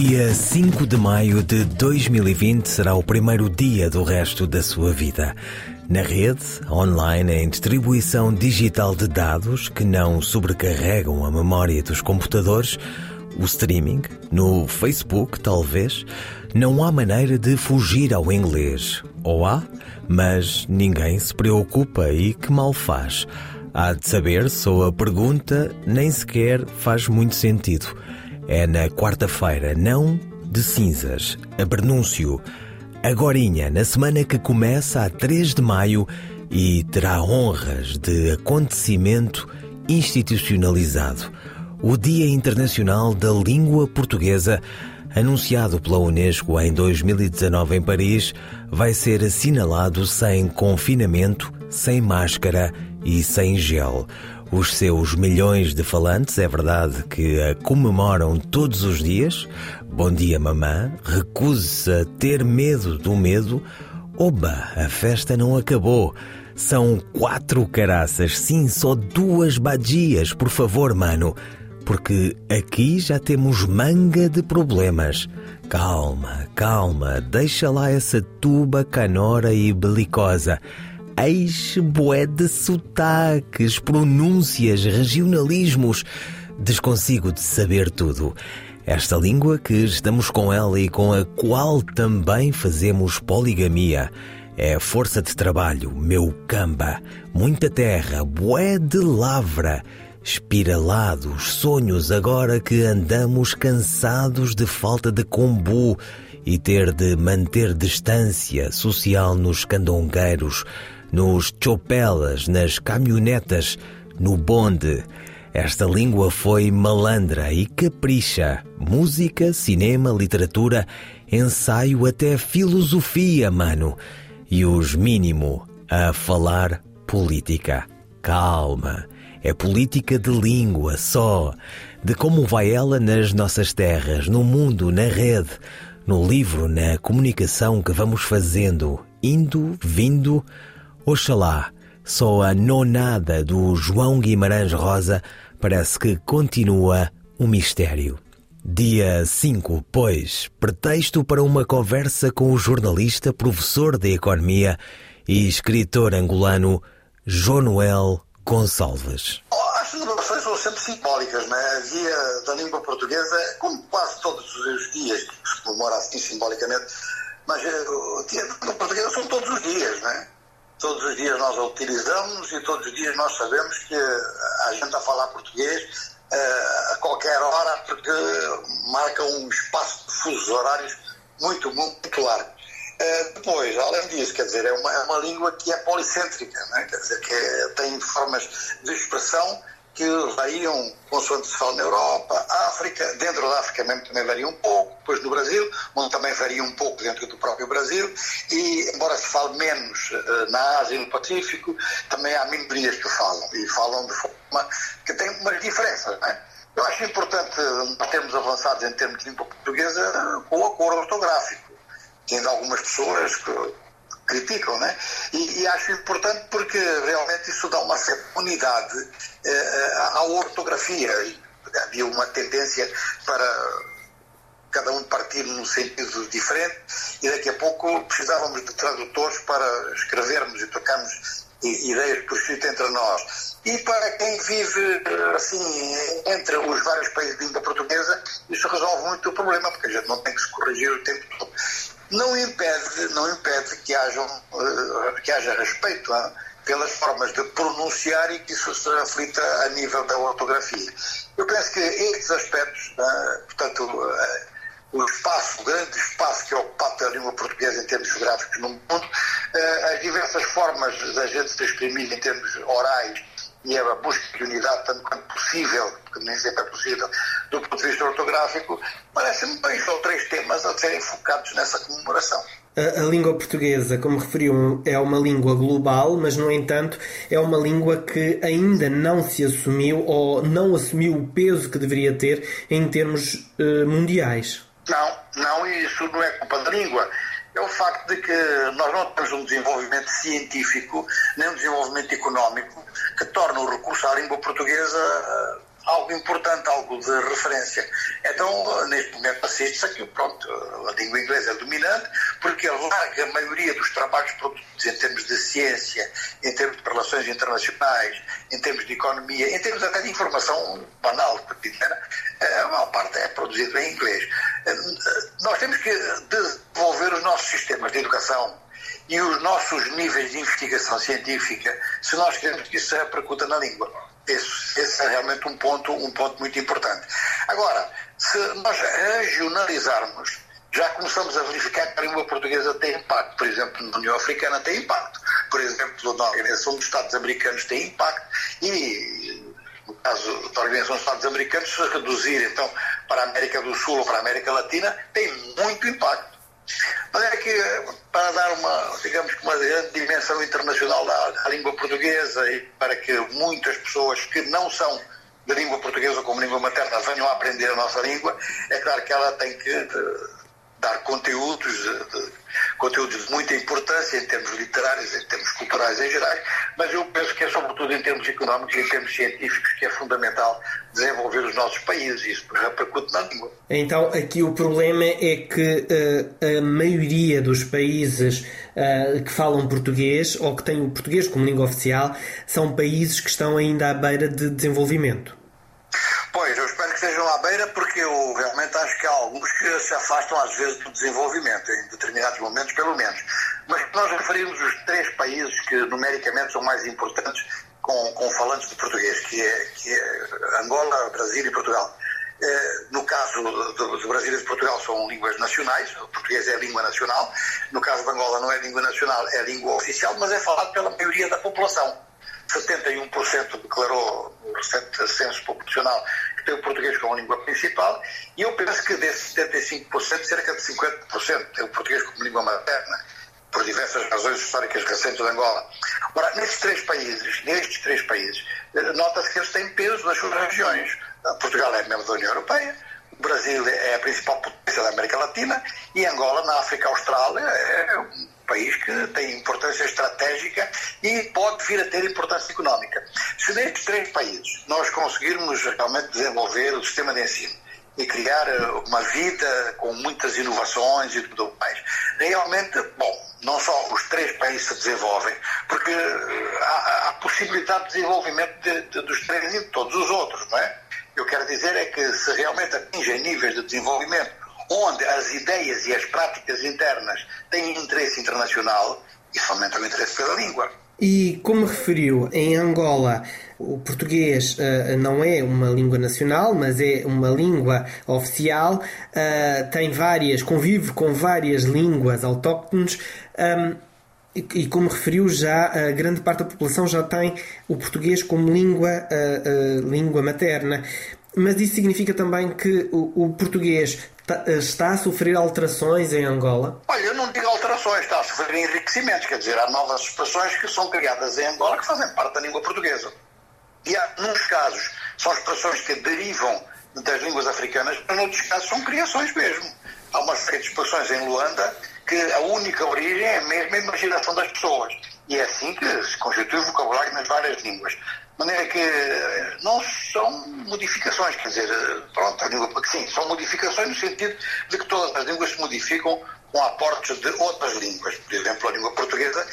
Dia 5 de maio de 2020 será o primeiro dia do resto da sua vida. Na rede, online, em distribuição digital de dados que não sobrecarregam a memória dos computadores, o streaming, no Facebook, talvez, não há maneira de fugir ao inglês. Ou há, mas ninguém se preocupa e que mal faz. Há de saber se a pergunta nem sequer faz muito sentido. É na quarta-feira, não de cinzas, a prenúncio. Agorinha, na semana que começa a 3 de maio e terá honras de acontecimento institucionalizado. O Dia Internacional da Língua Portuguesa, anunciado pela Unesco em 2019 em Paris, vai ser assinalado sem confinamento, sem máscara e sem gel os seus milhões de falantes, é verdade que a comemoram todos os dias. Bom dia, mamã. Recuse-se a ter medo do medo. Oba, a festa não acabou. São quatro caraças, sim, só duas badias, por favor, mano. Porque aqui já temos manga de problemas. Calma, calma, deixa lá essa tuba canora e belicosa. Eixe bué de sotaques, pronúncias, regionalismos. Desconsigo de saber tudo. Esta língua que estamos com ela e com a qual também fazemos poligamia. É força de trabalho, meu camba. Muita terra, bué de lavra. Espiralados, sonhos agora que andamos cansados de falta de combu e ter de manter distância social nos candongueiros nos chopelas, nas caminhonetas, no bonde. Esta língua foi malandra e capricha. Música, cinema, literatura, ensaio até filosofia, mano. E os mínimo a falar política. Calma. É política de língua só. De como vai ela nas nossas terras, no mundo, na rede, no livro, na comunicação que vamos fazendo, indo, vindo, Oxalá, só a nonada do João Guimarães Rosa parece que continua um mistério. Dia 5, pois, pretexto para uma conversa com o jornalista, professor de Economia e escritor angolano Jonoel Gonçalves. As celebrações são sempre simbólicas, não é? Dia da língua portuguesa, como quase todos os dias, se comemora assim simbolicamente, mas eh, da língua portuguesa são todos os dias, não é? Todos os dias nós a utilizamos e todos os dias nós sabemos que a gente a falar português uh, a qualquer hora porque marca um espaço de fusos horários muito, muito largo. Uh, depois, além disso, quer dizer, é uma, é uma língua que é policêntrica, né? quer dizer, que é, tem formas de expressão que variam consoante se fala na Europa, África, dentro da África mesmo também varia um pouco, depois no Brasil, onde também varia um pouco dentro do próprio Brasil, e embora se fale menos uh, na Ásia e no Pacífico, também há minorias que falam, e falam de forma que tem umas diferenças. É? Eu acho importante termos avançado em termos de língua portuguesa com o acordo ortográfico. Tendo algumas pessoas que criticam, né? E, e, acho importante porque realmente isso dá uma certa unidade eh, à ortografia. Havia uma tendência para cada um partir num sentido diferente e daqui a pouco precisávamos de tradutores para escrevermos e trocarmos ideias por escrito entre nós. E para quem vive assim entre os vários países de língua portuguesa, isso resolve muito o problema, porque a gente não tem que se corrigir o tempo todo não impede, não impede que, haja, uh, que haja respeito uh, pelas formas de pronunciar e que isso se reflita a nível da ortografia. Eu penso que estes aspectos, uh, portanto, eh, o espaço, o grande espaço que é ocupado pela língua portuguesa em termos geográficos no mundo, as diversas formas da gente se exprimir em termos orais e a busca de unidade tanto quanto possível, porque nem sempre é possível, do ponto de vista ortográfico, parecem-me dois ou três temas a serem focados nessa comemoração. A, a, língua portuguesa, como referiu, é uma língua global, mas, no entanto, é uma língua que ainda não se assumiu ou não assumiu o peso que deveria ter em termos uh, mundiais. Não, não, isso não é culpa da língua. É o facto de que nós não temos um desenvolvimento científico, nem um desenvolvimento económico que torne o recurso à língua portuguesa algo importante, algo de referência. Então, neste momento, assiste-se que pronto, a língua inglesa é dominante, porque a larga maioria dos trabalhos produzidos em termos de ciência, em termos de relações internacionais, em termos de economia, em termos até de informação banal, cotidiana, a maior parte é produzido em inglês. Nós temos que desenvolver os nossos sistemas de educação e os nossos níveis de investigação científica se nós queremos que isso se repercuta na língua. Esse, esse, é realmente um ponto, um ponto muito importante. Agora, se nós regionalizarmos, já começamos a verificar que a língua portuguesa tem impacto. Por exemplo, na União Africana tem impacto. Por exemplo, na Organização dos Estados Americanos tem impacto. E, no caso da Organização dos Estados Americanos, se reduzir então para a América do Sul ou para a América Latina, tem muito impacto. Mas é que, para dar uma, digamos uma grande dimensão internacional à, à língua portuguesa e para que muitas pessoas que não são de língua portuguesa como língua materna venham a aprender a nossa língua, é claro que ela tem que de, dar conteúdos conteúdos de muita importância em termos literários, em termos culturais em geral, mas eu penso que é sobretudo em termos económicos e em termos científicos que é fundamental desenvolver os nossos países isso repercute na língua. Então aqui o problema é que uh, a maioria dos países uh, que falam português ou que têm o português como língua oficial são países que estão ainda à beira de desenvolvimento. Pois, estejam à beira, porque eu realmente acho que há alguns que se afastam às vezes do desenvolvimento, em determinados momentos, pelo menos. Mas nós referimos os três países que numericamente são mais importantes com, com falantes de português, que é, que é Angola, Brasil e Portugal. Eh, no caso do, do, Brasil e de Portugal são línguas nacionais, o português é língua nacional. No caso de Angola não é língua nacional, é língua oficial, mas é falado pela maioria da população. 71% declarou no recente censo populacional que tem o português como língua principal, e eu penso que desses 75%, cerca de 50% tem o português como língua materna, por diversas razões históricas recentes de Angola. Ora, nestes três países, nestes três países, nota-se que eles têm peso nas suas regiões. Portugal é membro da União Europeia, o Brasil é a principal potência da América Latina e Angola, na África Austral, é um país que tem importância estratégica e pode vir a ter importância económica. Se nestes três países nós conseguirmos realmente desenvolver o sistema de ensino e criar eh, uma vida com muitas inovações e tudo mais, realmente, bom, não só os três países se desenvolvem, porque eh, há, há possibilidade de desenvolvimento de, de, dos três e de todos os outros, não é? Eu quero dizer é que se realmente atingem níveis de desenvolvimento onde as ideias e as práticas internas têm interesse internacional, isso aumenta o interesse pela língua. E como referiu, em Angola o português uh, não é uma língua nacional, mas é uma língua oficial, uh, tem várias, convive com várias línguas autóctones. Um, e, e, como referiu já, a grande parte da população já tem o português como língua, uh, língua materna. Mas isso significa também que o, o português está a sofrer alterações em Angola? Olha, eu não digo alterações, está a sofrer enriquecimentos, quer dizer, há novas expressões que são criadas em Angola que fazem parte da língua portuguesa. E há, nos casos, são expressões que derivam das línguas africanas, mas noutros casos são criações mesmo. Há uma série de expressões em Luanda que a única origem é mesmo a imaginação das pessoas. E é assim que se constitui o vocabulário nas várias línguas. De maneira que eh, não são modificações, quer dizer, eh, pronto, a língua, sim, são modificações no sentido de que todas as línguas se modificam com aportes de outras línguas. Por exemplo, a língua portuguesa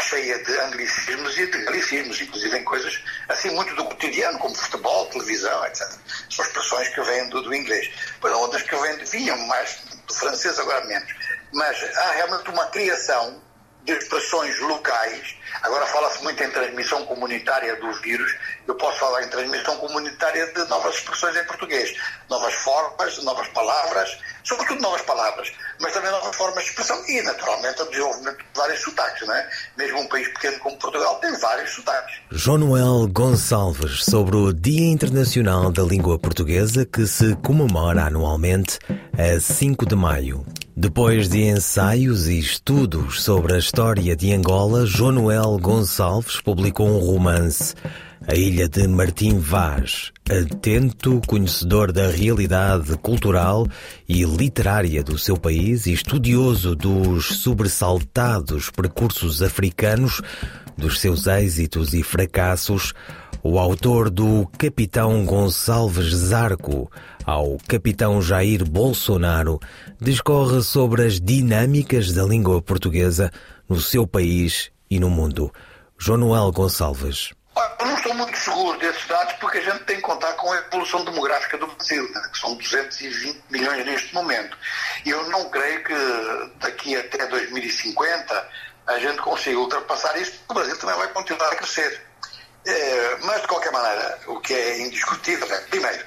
cheia de anglicismos e de galicismos, inclusive em coisas assim muito do cotidiano, como futebol, televisão, etc. São expressões que vêm do, do inglês. Há outras que vêm, vinham mais francês, agora menos. Mas há realmente uma criação de expressões locais. Agora fala-se muito em transmissão comunitária dos vírus. Eu posso falar em transmissão comunitária de novas expressões em português, novas formas, novas palavras, sobretudo novas palavras, mas também novas formas de expressão e, naturalmente, o desenvolvimento de vários sotaques, não é? Mesmo um país pequeno como Portugal tem vários sotaques. João Noel Gonçalves sobre o Dia Internacional da Língua Portuguesa que se comemora anualmente a 5 de maio. Depois de ensaios e estudos sobre a história de Angola, Jonoel Gonçalves publicou um romance, A Ilha de Martim Vaz, atento conhecedor da realidade cultural e literária do seu país e estudioso dos sobressaltados percursos africanos, dos seus êxitos e fracassos, o autor do Capitão Gonçalves Zarco ao Capitão Jair Bolsonaro discorre sobre as dinâmicas da língua portuguesa no seu país e no mundo. João Noel Gonçalves. Eu não estou muito seguro desses dados porque a gente tem que contar com a evolução demográfica do Brasil, né, que são 220 milhões neste momento. E eu não creio que daqui até 2050 a gente consiga ultrapassar isso, porque o Brasil também vai continuar a crescer. É, mas, de qualquer maneira, o que é indiscutível é, primeiro,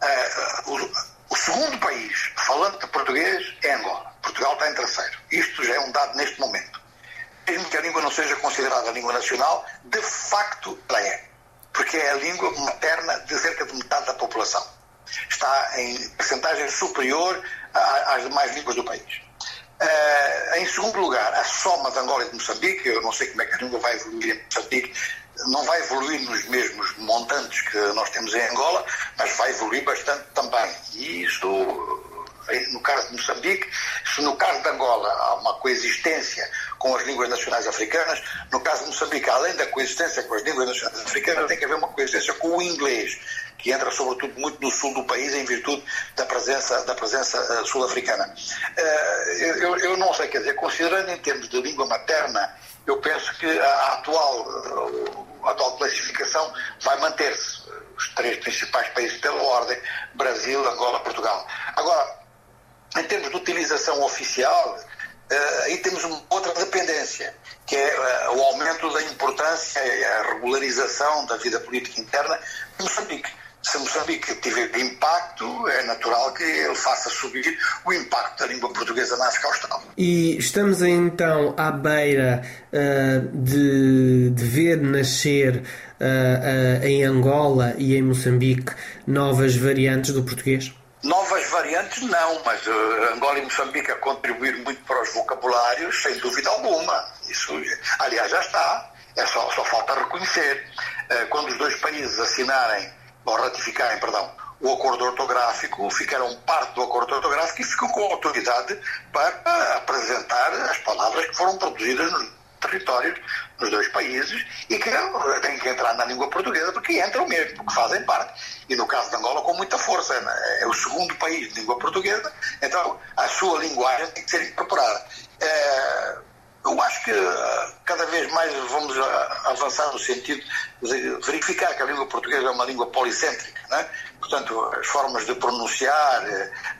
é, o, o, segundo país falando de português é Angola. Portugal está em terceiro. Isto já é um dado neste momento. Mesmo que a língua não seja considerada língua nacional, de facto ela é. Porque é a língua materna de cerca de metade da população. Está em percentagem superior às demais línguas do país. Uh, em segundo lugar, a soma de Angola e de Moçambique, eu não sei como é que a língua vai evoluir em Moçambique, não vai evoluir nos mesmos montantes que nós temos em Angola, mas vai evoluir bastante também. E isto, no caso de Moçambique, se no caso de Angola há uma coexistência com as línguas nacionais africanas, no caso de Moçambique, além da coexistência com as línguas nacionais africanas, tem que haver uma coexistência com o inglês que entra sobretudo muito no sul do país em virtude da presença, da presença uh, sul-africana. Uh, eu, eu, não sei, quer dizer, considerando em termos de língua materna, eu penso que a atual, uh, a atual classificação vai manter-se. Os três principais países pela ordem, Brasil, Angola, Portugal. Agora, em termos de utilização oficial, aí temos uma outra dependência, que é o aumento da importância e a regularização da vida política interna de Moçambique se Moçambique tiver impacto, é natural que ele faça subir o impacto da língua portuguesa na África Austral. E estamos então à beira uh, de, de, ver nascer uh, uh, em Angola e em Moçambique novas variantes do português? Novas variantes não, mas Angola e Moçambique a contribuir muito para os vocabulários, sem dúvida alguma. Isso, aliás, já está. É só, só falta reconhecer. quando os dois países assinarem ou ratificarem, perdão, o acordo ortográfico, ficaram parte do acordo ortográfico e ficam com autoridade para apresentar as palavras que foram produzidas nos territórios nos dois países e que têm que entrar na língua portuguesa porque entram mesmo, porque fazem parte. E no caso de Angola, com muita força. Né? É o segundo país de língua portuguesa, então a sua linguagem tem que ser incorporada. É, eu acho que eh, cada vez mais vamos eh, avançar no sentido de verificar que a língua portuguesa é uma língua policêntrica, né? portanto, as formas de pronunciar,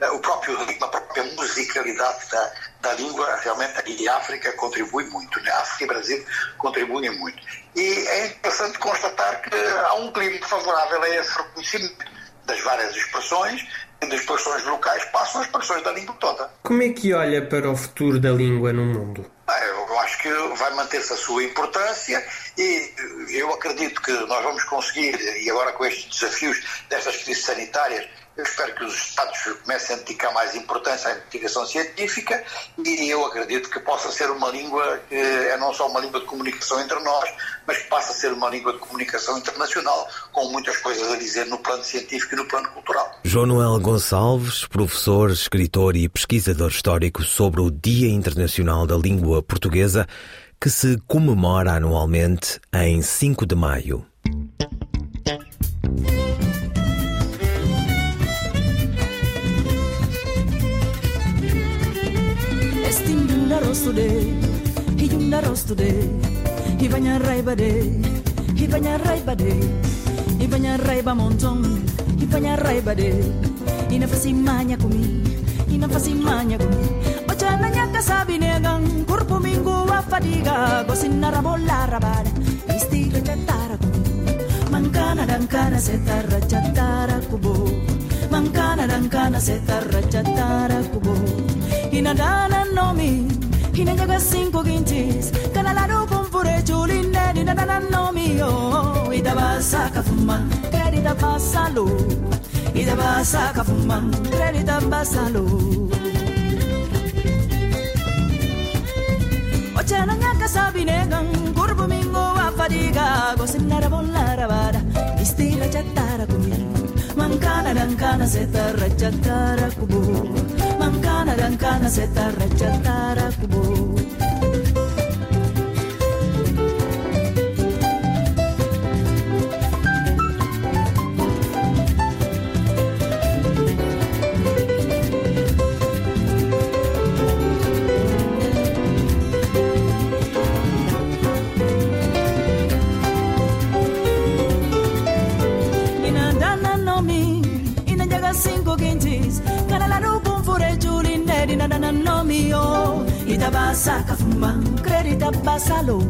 eh, o próprio ritmo, a própria musicalidade da, da língua, realmente aqui a África contribui muito, né? África e Brasil contribuem muito. E é interessante constatar que há um clima favorável a esse reconhecimento das várias expressões, das expressões locais passam as expressões da língua toda. Como é que olha para o futuro da língua no mundo? Eu acho que vai manter-se a sua importância e eu acredito que nós vamos conseguir, e agora com estes desafios destas crises sanitárias, eu espero que os Estados comecem a dedicar mais importância à investigação científica e eu acredito que possa ser uma língua que é não só uma língua de comunicação entre nós, mas que passa a ser uma língua de comunicação internacional, com muitas coisas a dizer no plano científico e no plano cultural. João Noel Gonçalves, professor, escritor e pesquisador histórico sobre o Dia Internacional da Língua Portuguesa, que se comemora anualmente em 5 de maio. today, he yunda rose today, he banya raiba day, he banya raiba day, he banya raiba montong, he banya raiba day, inafasi manya kumi, inafasi manya kumi, ochana nyaka sabi negang, kurpo mingo wa fadiga, gosin narabola rabada, isti recetara kumi, mancana dancana setara chatara kubo, mancana dancana setara chatara kubo, inadana nomi, Hina hinenyaga cinco guintis kanalaro kumfure chulineni nananomiyo itabasa kafuma kredita basalo itabasa kafuma kredita basalo ochena nyaka sabinegan kurbu mingo afadiga gosinara bollara vara istira chattara kumi mankana dankana setara chattara kubu. kaana dankaana seetarra jataara kuboo. basa kafuma credita basalo.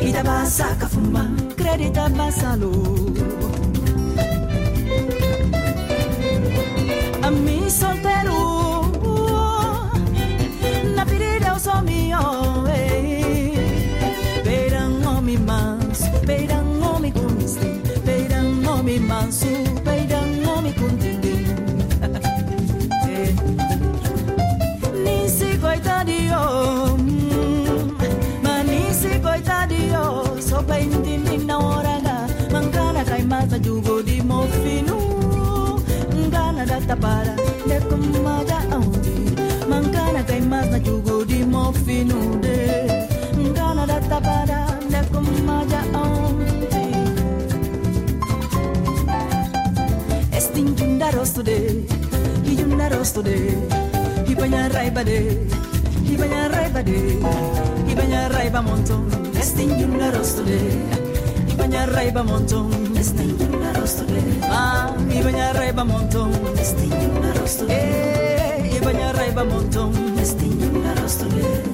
Itabasa kafuma credita basalo. Para de kumaja audi mangana kai mata jugo di mofinu de ngana data para de kumaja audi estinjunda rosto de yunda rosto de Ibanya raiba de Ibanya raiba de Ibanya raiba montón Este yunda rosto Ibanya raiba montón Este yunda rosto de Ah, Ibanya raiba montón Este yunda rosto de Eh, Ibanya raiba montón Este yunda rosto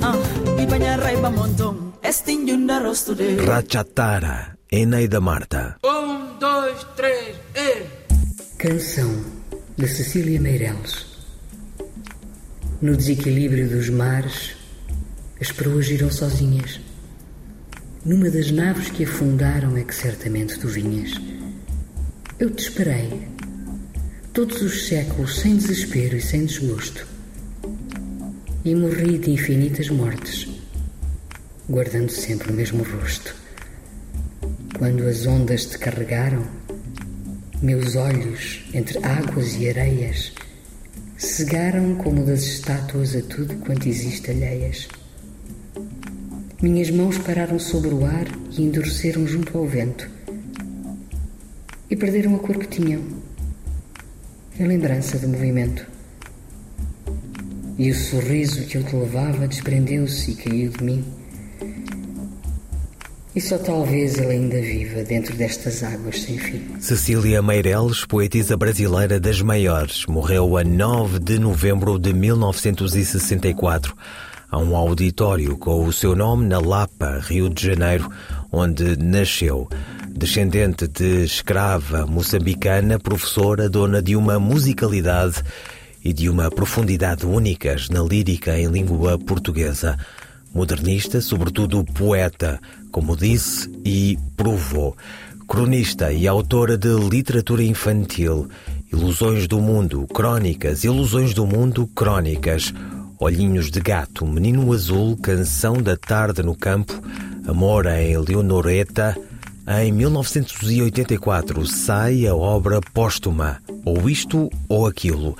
Ah, Ibanya raiba montón Este yunda rosto Rachatara, Eneida Marta. Um, dois, três, e... Canção de Cecília Meireles. No desequilíbrio dos mares, as proas giram sozinhas. Numa das naves que afundaram é que certamente tu vinhas. Eu te esperei, todos os séculos sem desespero e sem desgosto. E morri de infinitas mortes, guardando sempre o mesmo rosto. Quando as ondas te carregaram, meus olhos, entre águas e areias, cegaram como das estátuas a tudo quanto existe alheias. Minhas mãos pararam sobre o ar e endureceram junto ao vento. E perderam a cor que tinham, a lembrança do movimento. E o sorriso que eu te levava desprendeu-se e caiu de mim. E só talvez ele ainda viva dentro destas águas sem fim. Cecília Meireles, poetisa brasileira das maiores, morreu a 9 de novembro de 1964 a um auditório com o seu nome na Lapa, Rio de Janeiro, onde nasceu. Descendente de escrava moçambicana, professora, dona de uma musicalidade e de uma profundidade únicas na lírica em língua portuguesa. Modernista, sobretudo poeta, como disse e provou. Cronista e autora de literatura infantil, Ilusões do Mundo, Crónicas, Ilusões do Mundo, Crónicas, Olhinhos de Gato, Menino Azul, Canção da Tarde no Campo, Amor em Leonoreta. Em 1984 sai a obra póstuma, ou Isto ou Aquilo.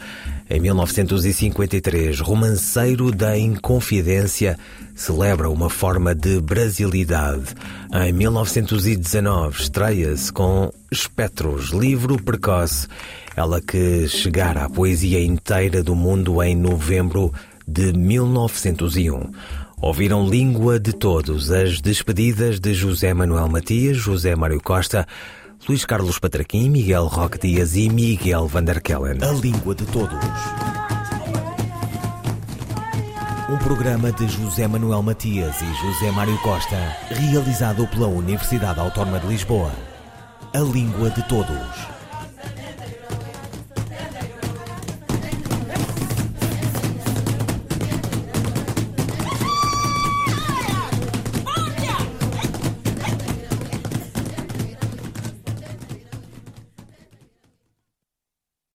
Em 1953, Romanceiro da Inconfidência celebra uma forma de brasilidade. Em 1919, estreia-se com Espectros, livro precoce, ela que chegara à poesia inteira do mundo em novembro de 1901. Ouviram Língua de Todos, as despedidas de José Manuel Matias, José Mário Costa, Luís Carlos Patraquim, Miguel Roque Dias e Miguel Vanderkellen. A Língua de Todos. Um programa de José Manuel Matias e José Mário Costa, realizado pela Universidade Autónoma de Lisboa. A Língua de Todos.